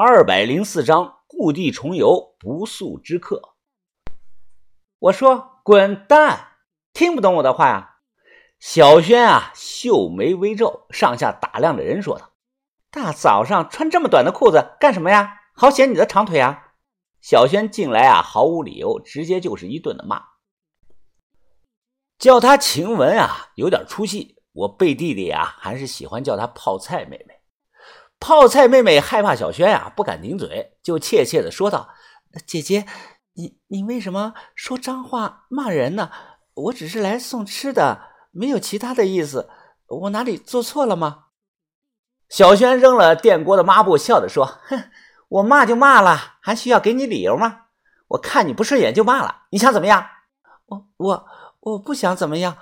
二百零四章故地重游，不速之客。我说滚蛋！听不懂我的话呀？小轩啊，秀眉微皱，上下打量着人，说道：“大早上穿这么短的裤子干什么呀？好显你的长腿啊！”小轩进来啊，毫无理由，直接就是一顿的骂，叫他晴雯啊，有点出戏。我背地里啊，还是喜欢叫她泡菜妹妹。泡菜妹妹害怕小轩呀，不敢顶嘴，就怯怯的说道：“姐姐，你你为什么说脏话骂人呢？我只是来送吃的，没有其他的意思。我哪里做错了吗？”小轩扔了电锅的抹布，笑着说：“哼，我骂就骂了，还需要给你理由吗？我看你不顺眼就骂了，你想怎么样？我我我不想怎么样。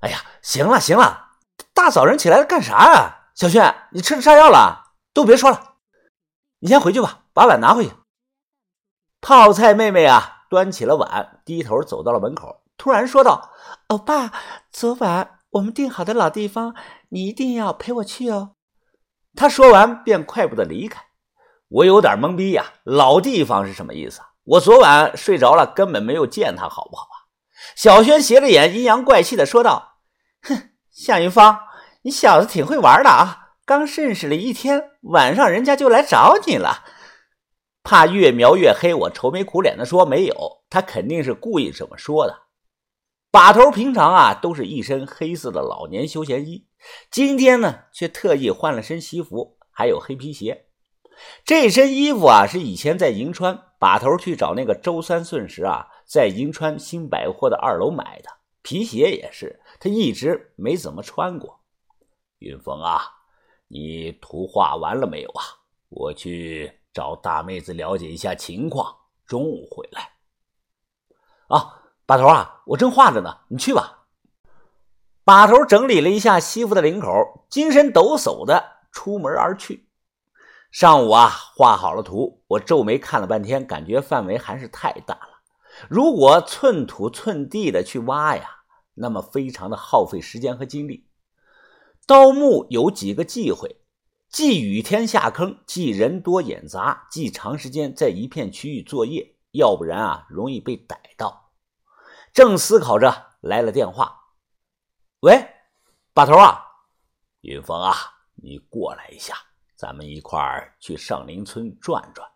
哎呀，行了行了。”大早上起来干啥啊？小轩，你吃了炸药了？都别说了，你先回去吧，把碗拿回去。泡菜妹妹啊，端起了碗，低头走到了门口，突然说道：“欧巴，昨晚我们定好的老地方，你一定要陪我去哦。”她说完便快步的离开。我有点懵逼呀，老地方是什么意思？我昨晚睡着了，根本没有见他，好不好啊？小轩斜着眼，阴阳怪气的说道：“哼。”向云芳，你小子挺会玩的啊！刚认识了一天，晚上人家就来找你了，怕越描越黑。我愁眉苦脸的说：“没有，他肯定是故意这么说的。”把头平常啊都是一身黑色的老年休闲衣，今天呢却特意换了身西服，还有黑皮鞋。这身衣服啊是以前在银川把头去找那个周三顺时啊，在银川新百货的二楼买的，皮鞋也是。他一直没怎么穿过。云峰啊，你图画完了没有啊？我去找大妹子了解一下情况，中午回来。啊，把头啊，我正画着呢，你去吧。把头整理了一下西服的领口，精神抖擞的出门而去。上午啊，画好了图，我皱眉看了半天，感觉范围还是太大了。如果寸土寸地的去挖呀。那么非常的耗费时间和精力。盗墓有几个忌讳：忌雨天下坑，忌人多眼杂，忌长时间在一片区域作业，要不然啊容易被逮到。正思考着，来了电话。喂，把头啊，云峰啊，你过来一下，咱们一块儿去上林村转转。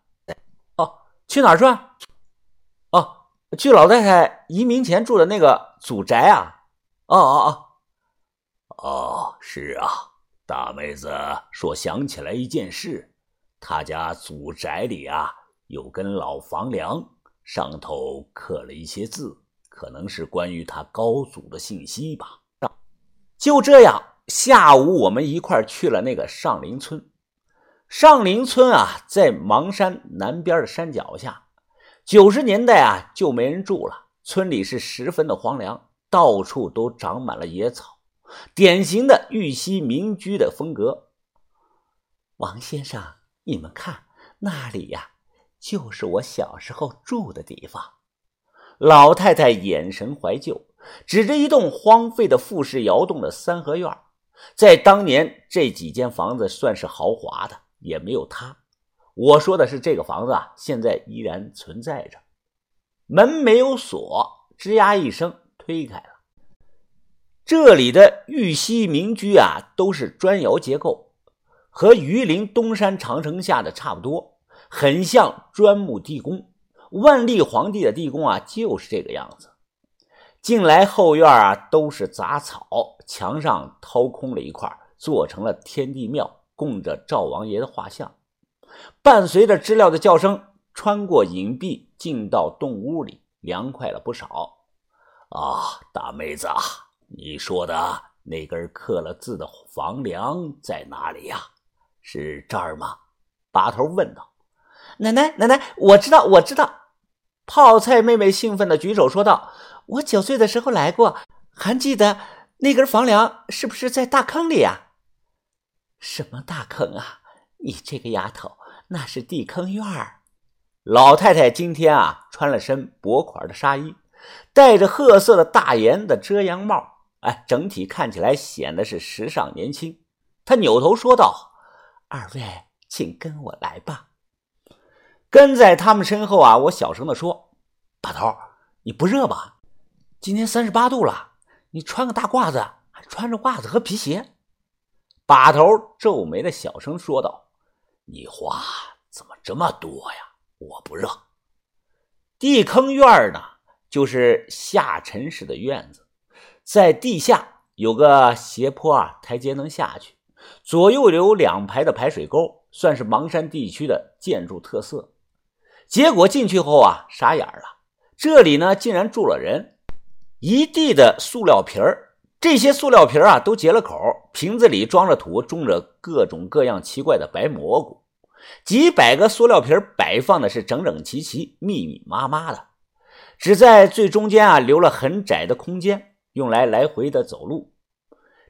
哦，去哪儿转？哦。去老太太移民前住的那个祖宅啊！哦哦哦，哦，是啊。大妹子说想起来一件事，他家祖宅里啊有根老房梁，上头刻了一些字，可能是关于他高祖的信息吧。就这样，下午我们一块去了那个上林村。上林村啊，在邙山南边的山脚下。九十年代啊，就没人住了，村里是十分的荒凉，到处都长满了野草，典型的玉溪民居的风格。王先生，你们看那里呀，就是我小时候住的地方。老太太眼神怀旧，指着一栋荒废的复式窑洞的三合院，在当年这几间房子算是豪华的，也没有它。我说的是这个房子啊，现在依然存在着，门没有锁，吱呀一声推开了。这里的玉溪民居啊，都是砖窑结构，和榆林东山长城下的差不多，很像砖木地宫。万历皇帝的地宫啊，就是这个样子。进来后院啊，都是杂草，墙上掏空了一块，做成了天地庙，供着赵王爷的画像。伴随着知了的叫声，穿过隐蔽，进到洞屋里，凉快了不少。啊，大妹子啊，你说的那根刻了字的房梁在哪里呀？是这儿吗？把头问道。奶奶，奶奶，我知道，我知道。泡菜妹妹兴奋地举手说道：“我九岁的时候来过，还记得那根房梁是不是在大坑里呀？”什么大坑啊？你这个丫头，那是地坑院儿。老太太今天啊，穿了身薄款的纱衣，戴着褐色的大檐的遮阳帽，哎，整体看起来显得是时尚年轻。他扭头说道：“二位，请跟我来吧。”跟在他们身后啊，我小声的说：“把头，你不热吧？今天三十八度了，你穿个大褂子，还穿着袜子和皮鞋。”把头皱眉的小声说道：“你话怎么这么多呀？我不热。地坑院呢，就是下沉式的院子，在地下有个斜坡啊，台阶能下去，左右有两排的排水沟，算是邙山地区的建筑特色。结果进去后啊，傻眼了，这里呢竟然住了人，一地的塑料瓶儿，这些塑料瓶啊都结了口，瓶子里装着土，种着各种各样奇怪的白蘑菇，几百个塑料瓶摆放的是整整齐齐、密密麻麻的，只在最中间啊留了很窄的空间，用来来回的走路。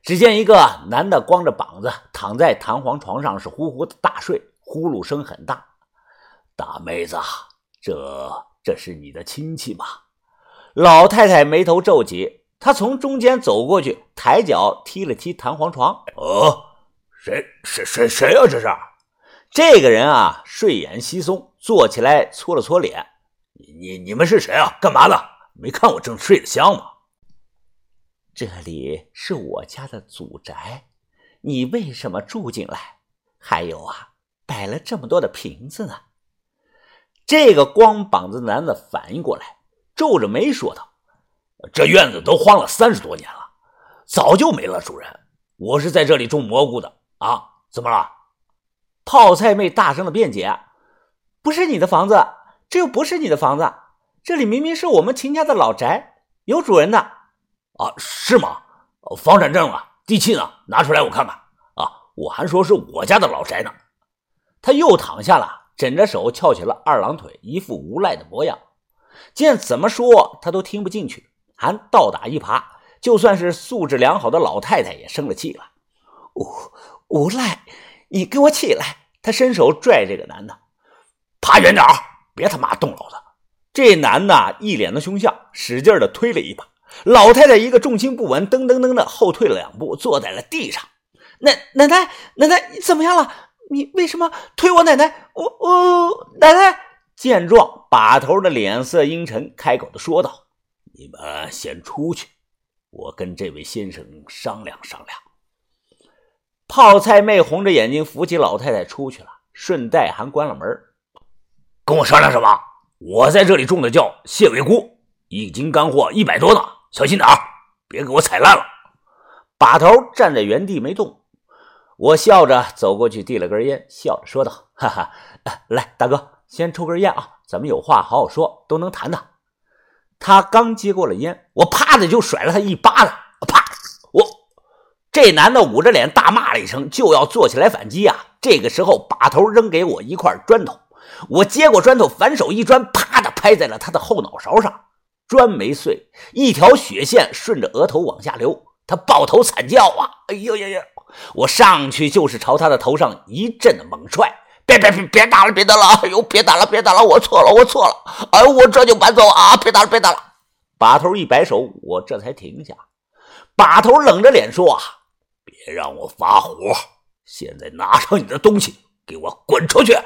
只见一个男的光着膀子躺在弹簧床上，是呼呼的大睡，呼噜声很大。大妹子，这这是你的亲戚吗？老太太眉头皱起，她从中间走过去，抬脚踢了踢弹簧床。哦，谁谁谁谁呀？这是这个人啊，睡眼惺忪，坐起来搓了搓脸。你你你们是谁啊？干嘛的？没看我正睡得香吗？这里是我家的祖宅，你为什么住进来？还有啊，摆了这么多的瓶子呢？这个光膀子男的反应过来，皱着眉说道：“这院子都荒了三十多年了，早就没了主人。我是在这里种蘑菇的啊，怎么了？”泡菜妹大声的辩解：“不是你的房子，这又不是你的房子，这里明明是我们秦家的老宅，有主人的。”啊，是吗？房产证啊，地契呢？拿出来我看看。啊，我还说是我家的老宅呢。他又躺下了。枕着手翘起了二郎腿，一副无赖的模样。见怎么说他都听不进去，还倒打一耙。就算是素质良好的老太太也生了气了。无无赖，你给我起来！他伸手拽这个男的，爬远点别他妈动老子。这男的一脸的凶相，使劲的推了一把。老太太一个重心不稳，噔噔噔的后退了两步，坐在了地上。奶奶奶奶奶，你怎么样了？你为什么推我奶奶？我我奶奶见状，把头的脸色阴沉，开口的说道：“你们先出去，我跟这位先生商量商量。”泡菜妹红着眼睛扶起老太太出去了，顺带还关了门。跟我商量什么？我在这里种的叫蟹尾菇，一斤干货一百多呢，小心点别给我踩烂了。把头站在原地没动。我笑着走过去，递了根烟，笑着说道：“哈哈，来，大哥，先抽根烟啊，咱们有话好好说，都能谈的。”他刚接过了烟，我啪的就甩了他一巴掌，啪！我这男的捂着脸大骂了一声，就要坐起来反击啊。这个时候，把头扔给我一块砖头，我接过砖头，反手一砖，啪的拍在了他的后脑勺上，砖没碎，一条血线顺着额头往下流，他抱头惨叫啊！哎呦呀呀！我上去就是朝他的头上一阵的猛踹，别别别别打了，别打了！哎呦，别打了，别打了！我错了，我错了！哎呦，我这就搬走啊！别打了，别打了！把头一摆手，我这才停下。把头冷着脸说：“啊，别让我发火！现在拿上你的东西，给我滚出去！”